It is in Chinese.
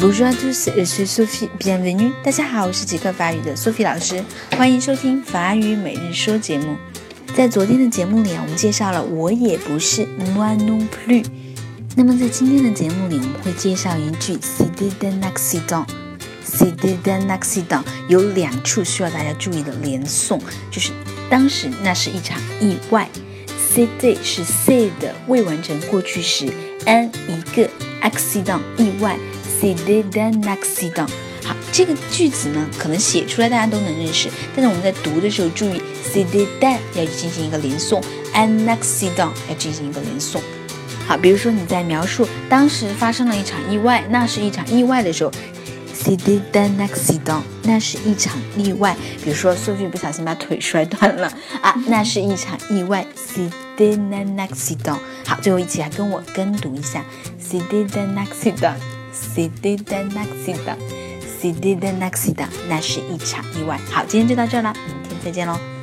Bonjour à tous, je s o p h i e bienvenue. 大家好，我是极客法语的 Sophie 老师，欢迎收听法语每日说节目。在昨天的节目里啊，我们介绍了我也不是 moi non plus。那么在今天的节目里，我们会介绍一句 c'était un accident。c'était un accident 有两处需要大家注意的连诵，就是当时那是一场意外。c'était 是 say 的未完成过去时，an 一个 accident 意外，c'était un accident。好，这个句子呢，可能写出来大家都能认识，但是我们在读的时候注意，c'était un 要进行一个连诵，an accident 要进行一个连诵。好，比如说你在描述当时发生了一场意外，那是一场意外的时候。C'était un accident，那是一场意外。比如说，Sophie 不小心把腿摔断了啊，那是一场意外。C'était un accident。好，最后一起来跟我跟读一下。C'était un Sidi de Naxida，Sidi de Naxida，那是一场意外。好，今天就到这了，明天再见喽。